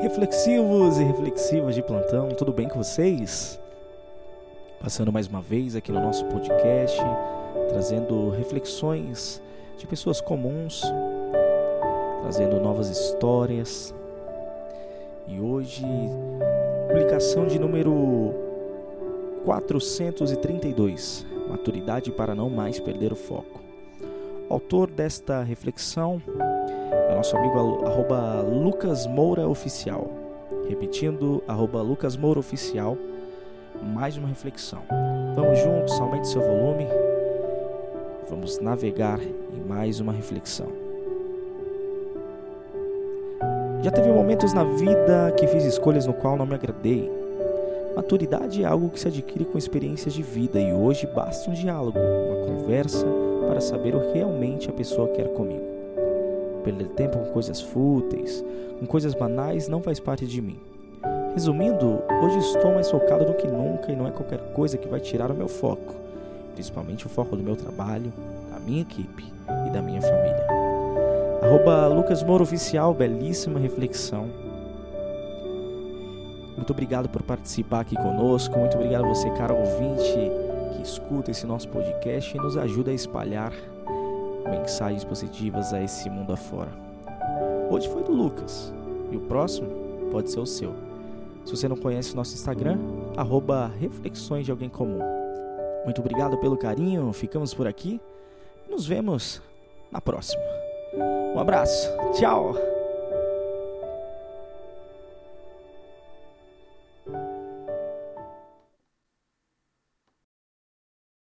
Reflexivos e reflexivas de plantão, tudo bem com vocês? Passando mais uma vez aqui no nosso podcast, trazendo reflexões de pessoas comuns, trazendo novas histórias. E hoje, publicação de número 432, Maturidade para não mais perder o foco. O autor desta reflexão é nosso amigo arroba Lucas Moura Oficial. Repetindo, arroba Lucas Moura Oficial. Mais uma reflexão. Vamos juntos, aumente seu volume. Vamos navegar em mais uma reflexão. Já teve momentos na vida que fiz escolhas no qual não me agradei. Maturidade é algo que se adquire com experiências de vida e hoje basta um diálogo, uma conversa para saber o que realmente a pessoa quer comigo. Perder tempo com coisas fúteis, com coisas banais, não faz parte de mim. Resumindo, hoje estou mais focado do que nunca e não é qualquer coisa que vai tirar o meu foco, principalmente o foco do meu trabalho, da minha equipe e da minha família. Arroba Lucas Oficial, belíssima reflexão. Muito obrigado por participar aqui conosco, muito obrigado a você, cara ouvinte, que escuta esse nosso podcast e nos ajuda a espalhar mensagens positivas a esse mundo afora. Hoje foi do Lucas e o próximo pode ser o seu. Se você não conhece o nosso Instagram, arroba Reflexões de Alguém Comum. Muito obrigado pelo carinho, ficamos por aqui. Nos vemos na próxima. Um abraço, tchau!